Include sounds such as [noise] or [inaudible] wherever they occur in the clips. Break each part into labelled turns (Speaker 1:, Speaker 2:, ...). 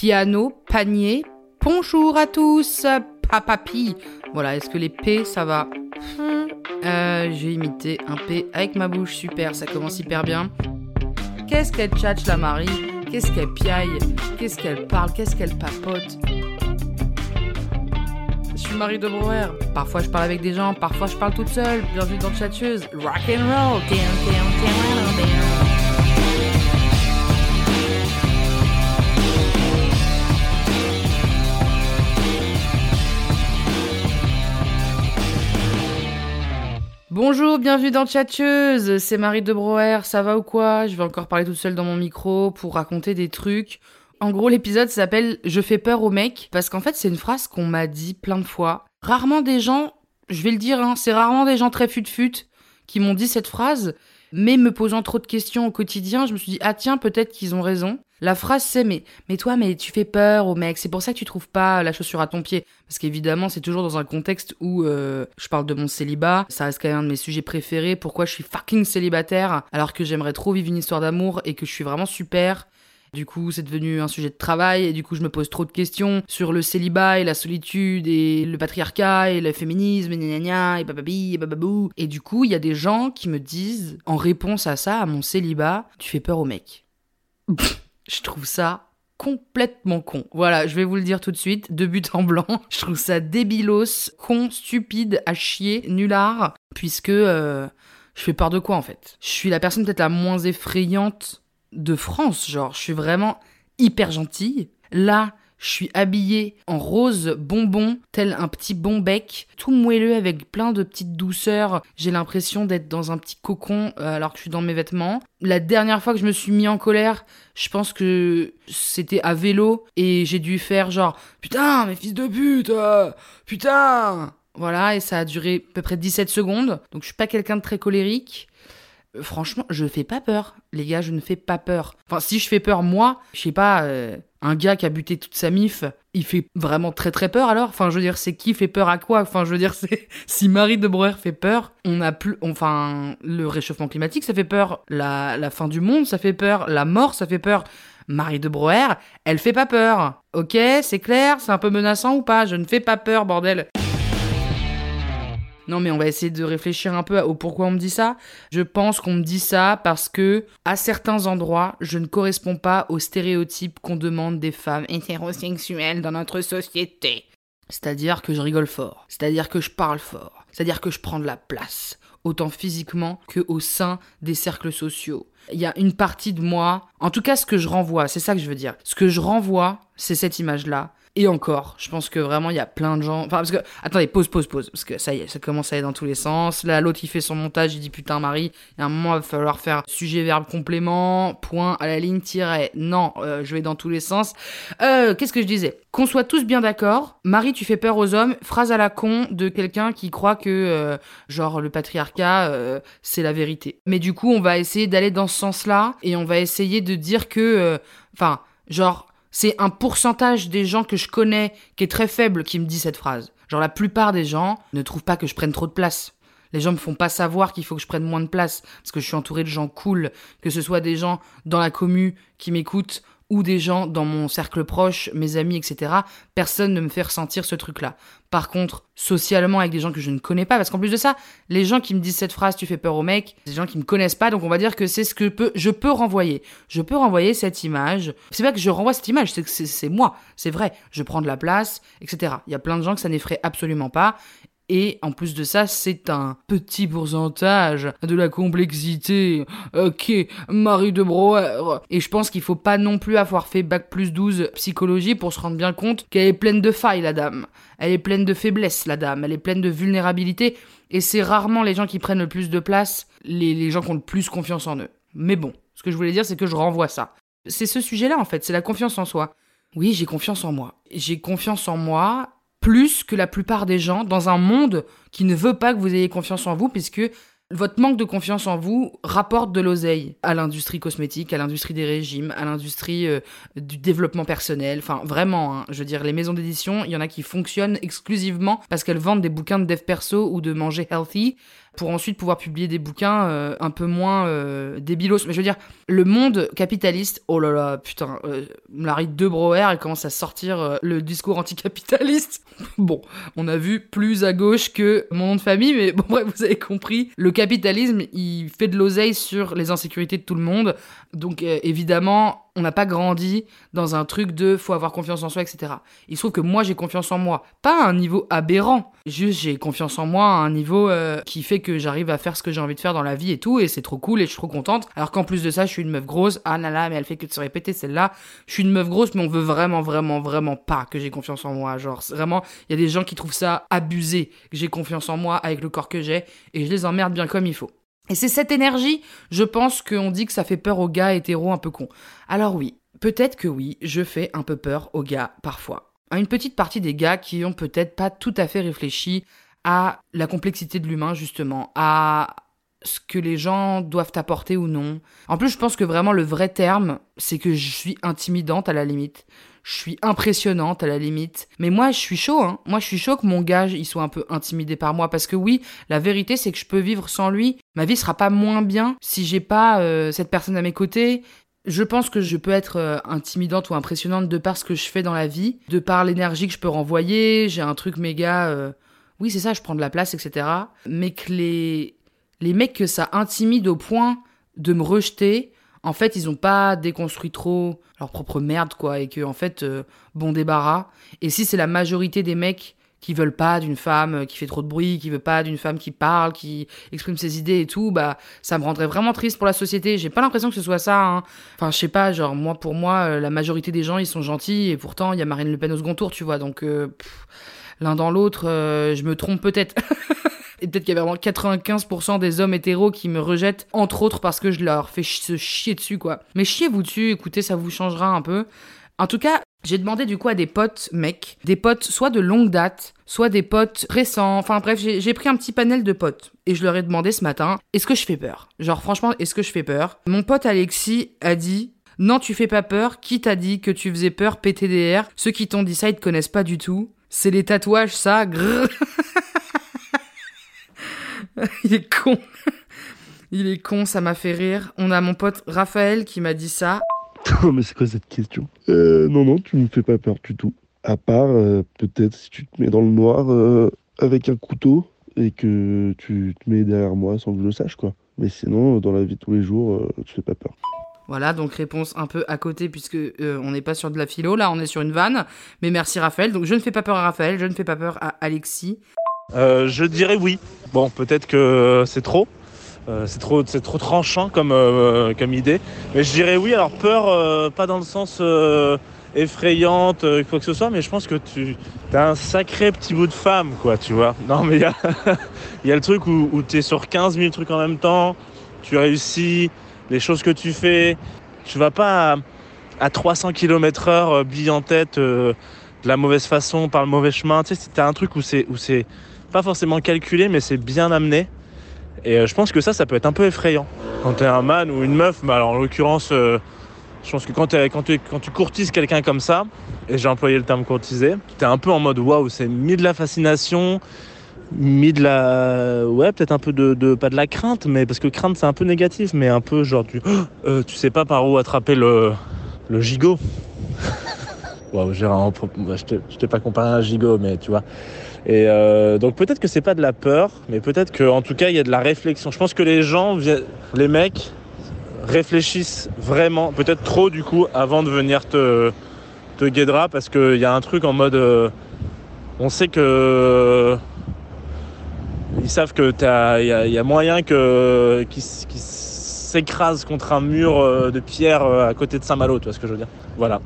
Speaker 1: Piano, panier, bonjour à tous, papapi. Voilà, est-ce que les P, ça va Euh, J'ai imité un P avec ma bouche, super, ça commence hyper bien. Qu'est-ce qu'elle tchatche la Marie Qu'est-ce qu'elle piaille Qu'est-ce qu'elle parle Qu'est-ce qu'elle papote Je suis Marie de Brouwer. Parfois je parle avec des gens, parfois je parle toute seule. Bienvenue dans Chatcheuse. Rock and roll. Bonjour, bienvenue dans Chatcheuse, c'est Marie de Brouwer, ça va ou quoi? Je vais encore parler toute seule dans mon micro pour raconter des trucs. En gros, l'épisode s'appelle Je fais peur aux mecs, parce qu'en fait, c'est une phrase qu'on m'a dit plein de fois. Rarement des gens, je vais le dire, hein, c'est rarement des gens très fut-fut qui m'ont dit cette phrase, mais me posant trop de questions au quotidien, je me suis dit, ah tiens, peut-être qu'ils ont raison. La phrase c'est mais mais toi mais tu fais peur aux mecs c'est pour ça que tu trouves pas la chaussure à ton pied. Parce qu'évidemment c'est toujours dans un contexte où euh, je parle de mon célibat. Ça reste quand même un de mes sujets préférés. Pourquoi je suis fucking célibataire? Alors que j'aimerais trop vivre une histoire d'amour et que je suis vraiment super. Du coup, c'est devenu un sujet de travail et du coup, je me pose trop de questions sur le célibat et la solitude et le patriarcat et le féminisme et gna gna et bababi et bababou. Et du coup, il y a des gens qui me disent, en réponse à ça, à mon célibat, tu fais peur aux mecs. [laughs] je trouve ça complètement con. Voilà, je vais vous le dire tout de suite, de but en blanc. [laughs] Je trouve ça débilos, con, stupide, à chier, nulard, puisque euh, je fais peur de quoi en fait? Je suis la personne peut-être la moins effrayante de France, genre je suis vraiment hyper gentille. Là, je suis habillée en rose bonbon, tel un petit bon bec, tout moelleux avec plein de petites douceurs. J'ai l'impression d'être dans un petit cocon euh, alors que je suis dans mes vêtements. La dernière fois que je me suis mis en colère, je pense que c'était à vélo et j'ai dû faire genre putain, mes fils de pute, euh, putain. Voilà, et ça a duré à peu près 17 secondes. Donc je suis pas quelqu'un de très colérique. Franchement, je fais pas peur. Les gars, je ne fais pas peur. Enfin, si je fais peur, moi, je sais pas, euh, un gars qui a buté toute sa mif, il fait vraiment très très peur alors? Enfin, je veux dire, c'est qui fait peur à quoi? Enfin, je veux dire, [laughs] c'est si Marie de Breuer fait peur, on a plus. Enfin, le réchauffement climatique, ça fait peur. La, fin du monde, ça fait peur. La mort, ça fait peur. Marie de Breuer, elle fait pas peur. Ok, c'est clair? C'est un peu menaçant ou pas? Je ne fais pas peur, bordel. Non, mais on va essayer de réfléchir un peu au pourquoi on me dit ça. Je pense qu'on me dit ça parce que, à certains endroits, je ne corresponds pas aux stéréotypes qu'on demande des femmes hétérosexuelles dans notre société. C'est-à-dire que je rigole fort, c'est-à-dire que je parle fort, c'est-à-dire que je prends de la place, autant physiquement que au sein des cercles sociaux. Il y a une partie de moi, en tout cas ce que je renvoie, c'est ça que je veux dire. Ce que je renvoie, c'est cette image-là. Et encore, je pense que vraiment il y a plein de gens. Enfin, parce que. Attendez, pause, pause, pause. Parce que ça y est, ça commence à aller dans tous les sens. Là, l'autre il fait son montage, il dit putain, Marie, il y a un moment, il va falloir faire sujet, verbe, complément, point, à la ligne, tiret. Non, euh, je vais dans tous les sens. Euh, qu'est-ce que je disais? Qu'on soit tous bien d'accord. Marie, tu fais peur aux hommes. Phrase à la con de quelqu'un qui croit que, euh, genre, le patriarcat, c'est la vérité. Mais du coup, on va essayer d'aller dans ce sens-là et on va essayer de dire que. Enfin, genre c'est un pourcentage des gens que je connais qui est très faible qui me dit cette phrase. Genre la plupart des gens ne trouvent pas que je prenne trop de place. Les gens me font pas savoir qu'il faut que je prenne moins de place parce que je suis entouré de gens cool, que ce soit des gens dans la commu qui m'écoutent ou des gens dans mon cercle proche, mes amis, etc. Personne ne me fait ressentir ce truc-là. Par contre, socialement avec des gens que je ne connais pas, parce qu'en plus de ça, les gens qui me disent cette phrase, tu fais peur aux mecs, c'est des gens qui me connaissent pas, donc on va dire que c'est ce que peut, je peux renvoyer. Je peux renvoyer cette image. C'est pas que je renvoie cette image, c'est que c'est moi, c'est vrai. Je prends de la place, etc. Il y a plein de gens que ça n'effraie absolument pas. Et en plus de ça, c'est un petit pourcentage de la complexité. Ok, Marie de Brouwer. Et je pense qu'il faut pas non plus avoir fait bac plus 12 psychologie pour se rendre bien compte qu'elle est pleine de failles, la dame. Elle est pleine de faiblesses, la dame. Elle est pleine de vulnérabilité. Et c'est rarement les gens qui prennent le plus de place, les, les gens qui ont le plus confiance en eux. Mais bon, ce que je voulais dire, c'est que je renvoie ça. C'est ce sujet-là, en fait, c'est la confiance en soi. Oui, j'ai confiance en moi. J'ai confiance en moi plus que la plupart des gens dans un monde qui ne veut pas que vous ayez confiance en vous, puisque votre manque de confiance en vous rapporte de l'oseille à l'industrie cosmétique, à l'industrie des régimes, à l'industrie euh, du développement personnel. Enfin, vraiment, hein. je veux dire, les maisons d'édition, il y en a qui fonctionnent exclusivement parce qu'elles vendent des bouquins de dev perso ou de manger healthy pour ensuite pouvoir publier des bouquins euh, un peu moins euh, débilos. Mais je veux dire, le monde capitaliste, oh là là, putain, euh, Larry de elle commence à sortir le discours anticapitaliste. [laughs] bon, on a vu plus à gauche que mon nom de famille, mais bon, bref, vous avez compris. Le capitalisme, il fait de l'oseille sur les insécurités de tout le monde. Donc, évidemment, on n'a pas grandi dans un truc de faut avoir confiance en soi, etc. Il se trouve que moi j'ai confiance en moi, pas à un niveau aberrant, juste j'ai confiance en moi à un niveau euh, qui fait que j'arrive à faire ce que j'ai envie de faire dans la vie et tout, et c'est trop cool et je suis trop contente. Alors qu'en plus de ça, je suis une meuf grosse, ah là mais elle fait que de se répéter celle-là. Je suis une meuf grosse, mais on veut vraiment, vraiment, vraiment pas que j'ai confiance en moi. Genre, vraiment, il y a des gens qui trouvent ça abusé, que j'ai confiance en moi avec le corps que j'ai, et je les emmerde bien comme il faut. Et c'est cette énergie, je pense qu'on dit que ça fait peur aux gars hétéros un peu cons. Alors oui, peut-être que oui, je fais un peu peur aux gars parfois. À une petite partie des gars qui ont peut-être pas tout à fait réfléchi à la complexité de l'humain justement, à ce que les gens doivent apporter ou non. En plus, je pense que vraiment le vrai terme, c'est que je suis intimidante à la limite je suis impressionnante à la limite. Mais moi, je suis chaud, hein. Moi, je suis chaud que mon gars, il soit un peu intimidé par moi. Parce que oui, la vérité, c'est que je peux vivre sans lui. Ma vie sera pas moins bien si j'ai pas euh, cette personne à mes côtés. Je pense que je peux être euh, intimidante ou impressionnante de par ce que je fais dans la vie, de par l'énergie que je peux renvoyer. J'ai un truc méga. Euh, oui, c'est ça, je prends de la place, etc. Mais que les, les mecs que ça intimide au point de me rejeter, en fait, ils ont pas déconstruit trop leur propre merde, quoi, et que, en fait, euh, bon débarras. Et si c'est la majorité des mecs qui veulent pas d'une femme euh, qui fait trop de bruit, qui veut pas d'une femme qui parle, qui exprime ses idées et tout, bah, ça me rendrait vraiment triste pour la société. J'ai pas l'impression que ce soit ça, hein. Enfin, je sais pas, genre, moi, pour moi, euh, la majorité des gens, ils sont gentils, et pourtant, il y a Marine Le Pen au second tour, tu vois, donc, l'un dans l'autre, je me trompe peut-être. [laughs] Et peut-être qu'il y a vraiment 95% des hommes hétéros qui me rejettent, entre autres parce que je leur fais se chier dessus, quoi. Mais chiez-vous dessus, écoutez, ça vous changera un peu. En tout cas, j'ai demandé du coup à des potes mecs, des potes soit de longue date, soit des potes récents, enfin bref, j'ai pris un petit panel de potes. Et je leur ai demandé ce matin, est-ce que je fais peur? Genre franchement, est-ce que je fais peur? Mon pote Alexis a dit, non tu fais pas peur, qui t'a dit que tu faisais peur? PTDR Ceux qui t'ont dit ça, ils te connaissent pas du tout. C'est les tatouages, ça, grrr. [laughs] il est con. il est con, ça m'a fait rire. On a mon pote Raphaël qui m'a dit ça. [laughs]
Speaker 2: Oh, mais c'est quoi cette question? Euh, Non, non, tu me fais pas peur du tout. À part, euh, peut-être si tu te mets dans le noir euh, avec un couteau et que tu te mets derrière moi sans que je le sache, quoi. Mais sinon, dans la vie de tous les jours, tu fais pas peur.
Speaker 1: Voilà, donc réponse un peu à côté puisque on n'est pas sur de la philo, là on est sur une vanne. Mais merci Raphaël. Donc je ne fais pas peur à Raphaël, je ne fais pas peur à Alexis.
Speaker 3: Euh, je dirais oui. Bon, peut-être que c'est trop. Euh, c'est trop, trop tranchant comme, euh, comme idée. Mais je dirais oui. Alors peur, pas dans le sens effrayante, quoi que ce soit, mais je pense que tu as un sacré petit bout de femme, quoi, tu vois. [laughs] Non, mais il y a, [laughs] y a le truc où, où tu es sur 15 000 trucs en même temps, tu réussis, les choses que tu fais, tu vas pas à, à 300 km heure, bille en tête, de la mauvaise façon, par le mauvais chemin. Tu sais, as un truc où c'est, où c'est, pas forcément calculé, mais c'est bien amené. Et euh, je pense que ça, ça peut être un peu effrayant. Quand tu es un man ou une meuf, bah alors en l'occurrence, euh, je pense que quand, quand, quand tu courtises quelqu'un comme ça, et j'ai employé le terme courtiser, tu es un peu en mode waouh, c'est mis de la fascination, mis de la. Ouais, peut-être un peu de, Pas de la crainte, mais parce que crainte c'est un peu négatif, mais un peu genre tu, [gasps] euh, tu sais pas par où attraper le, le gigot. [laughs] Waouh, j'ai je t'ai pas comparé à un gigot, mais tu vois. Et euh, donc peut-être que c'est pas de la peur, mais peut-être qu'en tout cas il y a de la réflexion. Je pense que les gens, les mecs, réfléchissent vraiment, peut-être trop du coup, avant de venir te, te guédra, parce qu'il y a un truc en mode, euh, on sait que ils savent que il y, a moyen que qu'ils s'écrasent contre un mur euh, de pierre à côté de Saint-Malo, tu vois ce que je veux dire? Voilà.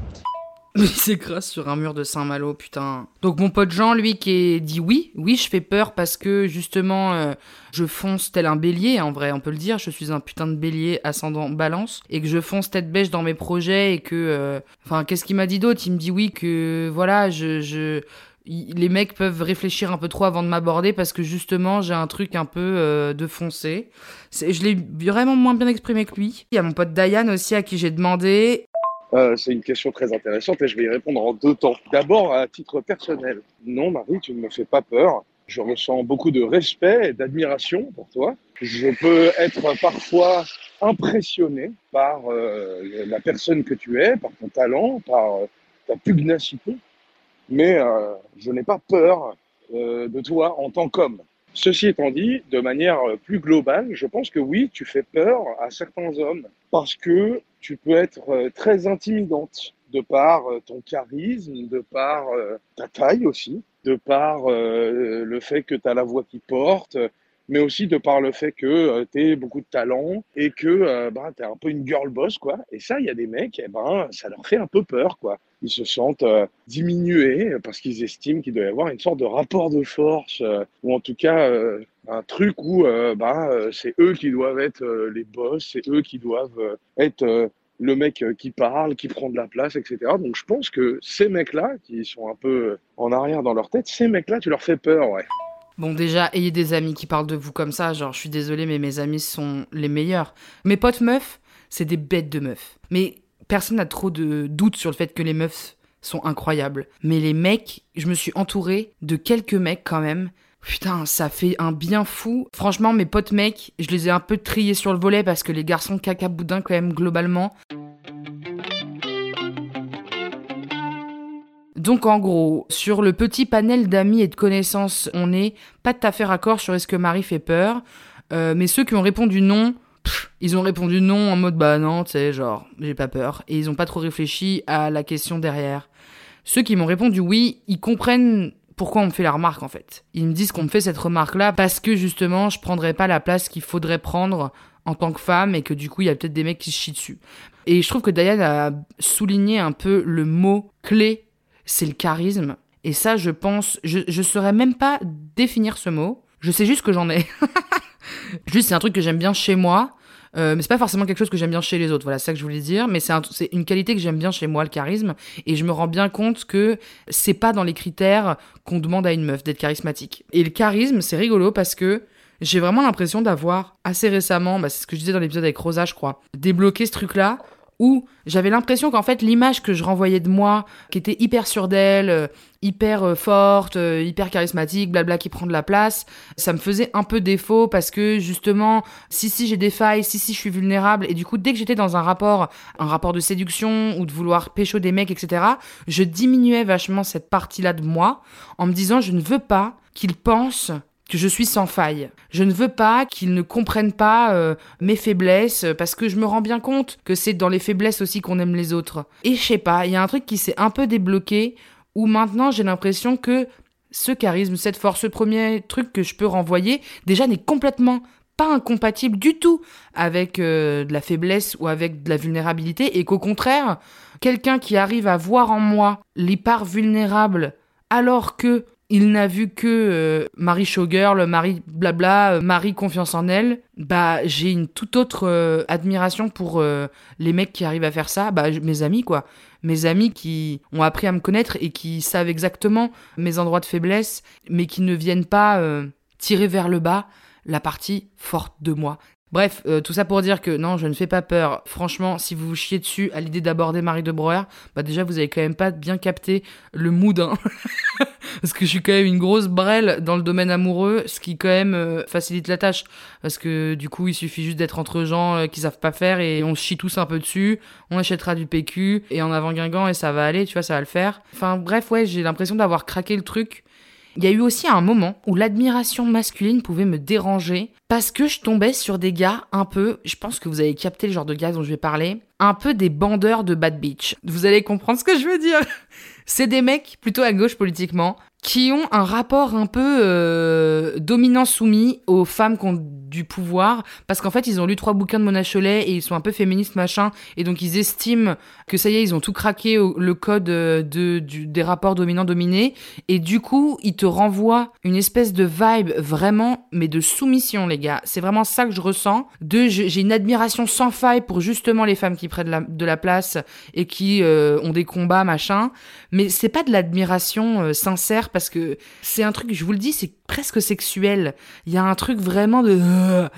Speaker 3: [laughs]
Speaker 1: Il s'écrase sur un mur de Saint-Malo, putain. Donc mon pote Jean, lui, qui dit oui, oui, je fais peur parce que justement, euh, je fonce tel un bélier, en vrai, on peut le dire. Je suis un putain de bélier ascendant balance et que je fonce tête bêche dans mes projets et que, euh, enfin, qu'est-ce qu'il m'a dit d'autre? Il me dit oui que, voilà, je, je, les mecs peuvent réfléchir un peu trop avant de m'aborder parce que justement j'ai un truc un peu euh, de foncé. Je l'ai vraiment moins bien exprimé que lui. Il y a mon pote Diane aussi à qui j'ai demandé
Speaker 4: euh, c'est une question très intéressante et je vais y répondre en deux temps. D'abord, à titre personnel. Non, Marie, tu ne me fais pas peur. Je ressens beaucoup de respect et d'admiration pour toi. Je peux être parfois impressionné par euh, la personne que tu es, par ton talent, par euh, ta pugnacité, mais euh, je n'ai pas peur de toi en tant qu'homme. Ceci étant dit, de manière plus globale, je pense que oui, tu fais peur à certains hommes parce que tu peux être euh, très intimidante de par euh, ton charisme, de par euh, ta taille aussi, de par le fait que tu as la voix qui porte, mais aussi de par le fait que tu as beaucoup de talent et que ben, tu es un peu une girl boss. quoi. Et ça, il y a des mecs, eh ben, ça leur fait un peu peur. quoi. Ils se sentent diminués parce qu'ils estiment qu'il doit y avoir une sorte de rapport de force, ou en tout cas un truc où ben, c'est eux qui doivent être les boss, c'est eux qui doivent être le mec qui parle, qui prend de la place, etc. Donc je pense que ces mecs-là, qui sont un peu en arrière dans leur tête, ces mecs-là, tu leur fais peur, ouais.
Speaker 1: Bon, déjà, ayez des amis qui parlent de vous comme ça. Genre, je suis désolée, mais mes amis sont les meilleurs. Mes potes meufs, c'est des bêtes de meufs. Mais personne n'a trop de doutes sur le fait que les meufs sont incroyables. Mais les mecs, je me suis entourée de quelques mecs quand même Putain, ça fait un bien fou. Franchement, mes potes mecs, je les ai un peu triés sur le volet parce que les garçons caca boudin quand même globalement. Donc en gros, sur le petit panel d'amis et de connaissances, on est pas tout à fait raccord sur est-ce que Marie fait peur. Euh, mais ceux qui ont répondu non, ils ont répondu non en mode bah non, tu sais, genre j'ai pas peur. Et ils ont pas trop réfléchi à la question derrière. Ceux qui m'ont répondu oui, ils comprennent pourquoi on me fait la remarque en fait. Ils me disent qu'on me fait cette remarque là parce que justement je prendrais pas la place qu'il faudrait prendre en tant que femme et que du coup il y a peut-être des mecs qui se chient dessus. Et je trouve que Diane a souligné un peu le mot clé, c'est le charisme. Et ça je pense, je, je saurais même pas définir ce mot, je sais juste que j'en ai. [laughs] juste c'est un truc que j'aime bien chez moi. Euh, mais c'est pas forcément quelque chose que j'aime bien chez les autres. Voilà, c'est ça que je voulais dire. Mais c'est une qualité que j'aime bien chez moi, le charisme. Et je me rends bien compte que c'est pas dans les critères qu'on demande à une meuf d'être charismatique. Et le charisme, c'est rigolo parce que j'ai vraiment l'impression d'avoir assez récemment, bah, c'est ce que je disais dans l'épisode avec Rosa, je crois, débloqué ce truc-là où j'avais l'impression qu'en fait l'image que je renvoyais de moi, qui était hyper sûre d'elle, euh, hyper euh, forte, euh, hyper charismatique, blabla qui prend de la place, ça me faisait un peu défaut parce que justement, si si j'ai des failles, si si je suis vulnérable, et du coup dès que j'étais dans un rapport, un rapport de séduction ou de vouloir pécho des mecs, etc., je diminuais vachement cette partie-là de moi en me disant je ne veux pas qu'ils pensent je suis sans faille. Je ne veux pas qu'ils ne comprennent pas euh, mes faiblesses parce que je me rends bien compte que c'est dans les faiblesses aussi qu'on aime les autres. Et je sais pas, il y a un truc qui s'est un peu débloqué où maintenant j'ai l'impression que ce charisme, cette force, ce premier truc que je peux renvoyer, déjà n'est complètement pas incompatible du tout avec euh, de la faiblesse ou avec de la vulnérabilité et qu'au contraire, quelqu'un qui arrive à voir en moi les parts vulnérables alors que il n'a vu que euh, Marie Showgirl, Marie blabla, euh, Marie confiance en elle, bah j'ai une toute autre euh, admiration pour les mecs qui arrivent à faire ça, bah mes amis quoi. Mes amis qui ont appris à me connaître et qui savent exactement mes endroits de faiblesse, mais qui ne viennent pas tirer vers le bas la partie forte de moi. Bref, euh, tout ça pour dire que non, je ne fais pas peur. Franchement, si vous vous chiez dessus à l'idée d'aborder Marie de Breuer, bah déjà vous avez quand même pas bien capté le mood, hein. [laughs] parce que je suis quand même une grosse brêle dans le domaine amoureux, ce qui quand même euh, facilite la tâche, parce que du coup il suffit juste d'être entre gens euh, qui savent pas faire et on chie tous un peu dessus, on achètera du PQ et en avant Guingamp et ça va aller, tu vois, ça va le faire. Enfin bref, ouais, j'ai l'impression d'avoir craqué le truc il y a eu aussi un moment où l'admiration masculine pouvait me déranger parce que je tombais sur des gars un peu, je pense que vous avez capté le genre de gars dont je vais parler, un peu des bandeurs de bad bitch. Vous allez comprendre ce que je veux dire. [laughs] C'est des mecs plutôt à gauche politiquement qui ont un rapport un peu euh, dominant-soumis aux femmes qui ont du pouvoir, parce qu'en fait, ils ont lu trois bouquins de Mona Chollet et ils sont un peu féministes, machin, et donc ils estiment que ça y est, ils ont tout craqué au, le code euh, de, des rapports dominants-dominés, et du coup, ils te renvoient une espèce de vibe vraiment, mais de soumission, les gars. C'est vraiment ça que je ressens. De, j'ai une admiration sans faille pour justement les femmes qui prennent de la, de la place et qui euh, ont des combats, machin, mais c'est pas de l'admiration euh, sincère parce que c'est un truc, je vous le dis, c'est presque sexuel. Il y a un truc vraiment de...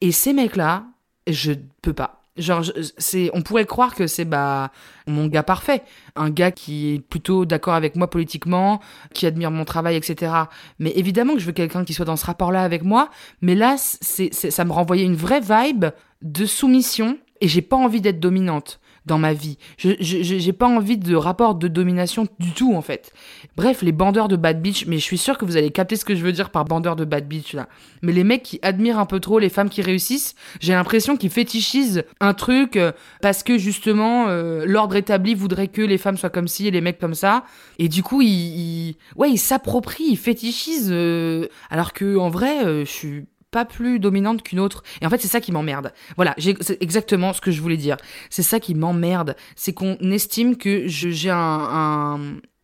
Speaker 1: Et ces mecs-là, je peux pas. Genre, c'est, on pourrait croire que c'est bah mon gars parfait, un gars qui est plutôt d'accord avec moi politiquement, qui admire mon travail, etc. Mais évidemment que je veux quelqu'un qui soit dans ce rapport-là avec moi. Mais là, c'est, ça me renvoyait une vraie vibe de soumission et j'ai pas envie d'être dominante dans ma vie. Je j'ai pas envie de rapport de domination du tout en fait. Bref, les bandeurs de bad bitch, mais je suis sûr que vous allez capter ce que je veux dire par bandeurs de bad bitch là. Mais les mecs qui admirent un peu trop les femmes qui réussissent, j'ai l'impression qu'ils fétichisent un truc euh, parce que justement euh, l'ordre établi voudrait que les femmes soient comme ci et les mecs comme ça. Et du coup, ils, ouais, ils s'approprient, ils fétichisent. Euh, alors que en vrai, je suis pas plus dominante qu'une autre. Et en fait, c'est ça qui m'emmerde. Voilà, c'est exactement ce que je voulais dire. C'est ça qui m'emmerde. C'est qu'on estime que j'ai un,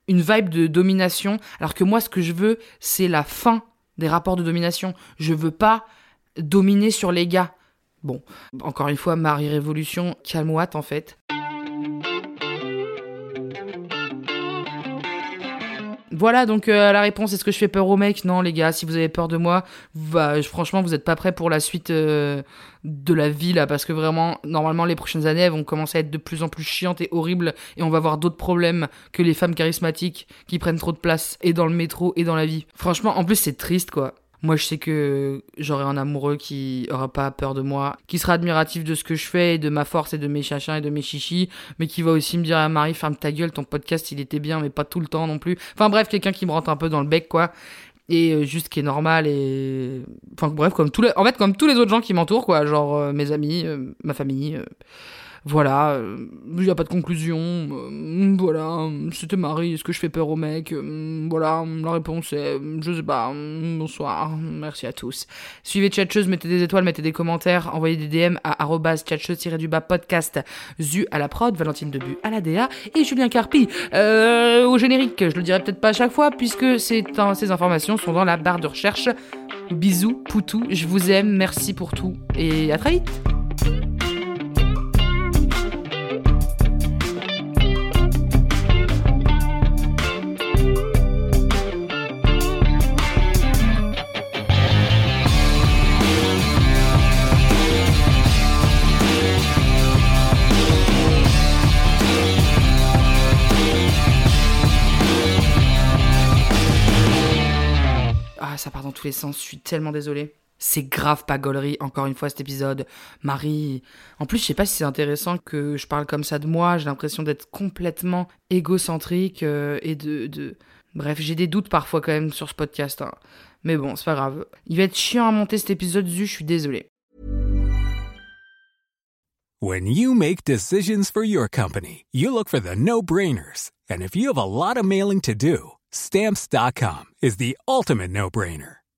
Speaker 1: une vibe de domination, alors que moi, ce que je veux, c'est la fin des rapports de domination. Je veux pas dominer sur les gars. Bon, encore une fois, Marie Révolution, calme en fait. Voilà, donc euh, la réponse, est-ce que je fais peur aux mecs Non, les gars, si vous avez peur de moi, bah, franchement, vous n'êtes pas prêts pour la suite euh, de la vie, là, parce que vraiment, normalement, les prochaines années, elles vont commencer à être de plus en plus chiantes et horribles, et on va avoir d'autres problèmes que les femmes charismatiques qui prennent trop de place, et dans le métro, et dans la vie. Franchement, en plus, c'est triste, quoi. Moi, je sais que j'aurai un amoureux qui aura pas peur de moi, qui sera admiratif de ce que je fais, et de ma force et de mes chachins et de mes chichis, mais qui va aussi me dire à Marie, ferme ta gueule, ton podcast il était bien, mais pas tout le temps non plus. Enfin bref, quelqu'un qui me rentre un peu dans le bec, quoi. Et euh, juste qui est normal et. Enfin bref, comme tous les. En fait, comme tous les autres gens qui m'entourent, quoi. Genre euh, mes amis, euh, ma famille. Voilà, il n'y a pas de conclusion. Euh, voilà, c'était Marie, est-ce que je fais peur au mec euh, Voilà, la réponse est je sais pas. Bonsoir, merci à tous. Suivez Tchatcheuse, mettez des étoiles, mettez des commentaires, envoyez des DM à tchatcheuse-du-bas podcast, Zu à la prod, Valentine Debu à la DA et Julien Carpi euh, au générique. Je le dirai peut-être pas à chaque fois puisque ces informations sont dans la barre de recherche. Bisous, poutou, je vous aime, merci pour tout et à très vite je suis tellement désolée. C'est grave pas gaulerie, encore une fois, cet épisode. Marie. En plus, je sais pas si c'est intéressant que je parle comme ça de moi. J'ai l'impression d'être complètement égocentrique euh, et de, de. Bref, j'ai des doutes parfois quand même sur ce podcast. Hein. Mais bon, c'est pas grave. Il va être chiant à monter cet épisode, Zu, je suis désolée.
Speaker 5: When you make decisions for your company, you look for the no-brainers. And if you have a lot of mailing to do, Stamps.com is the ultimate no-brainer.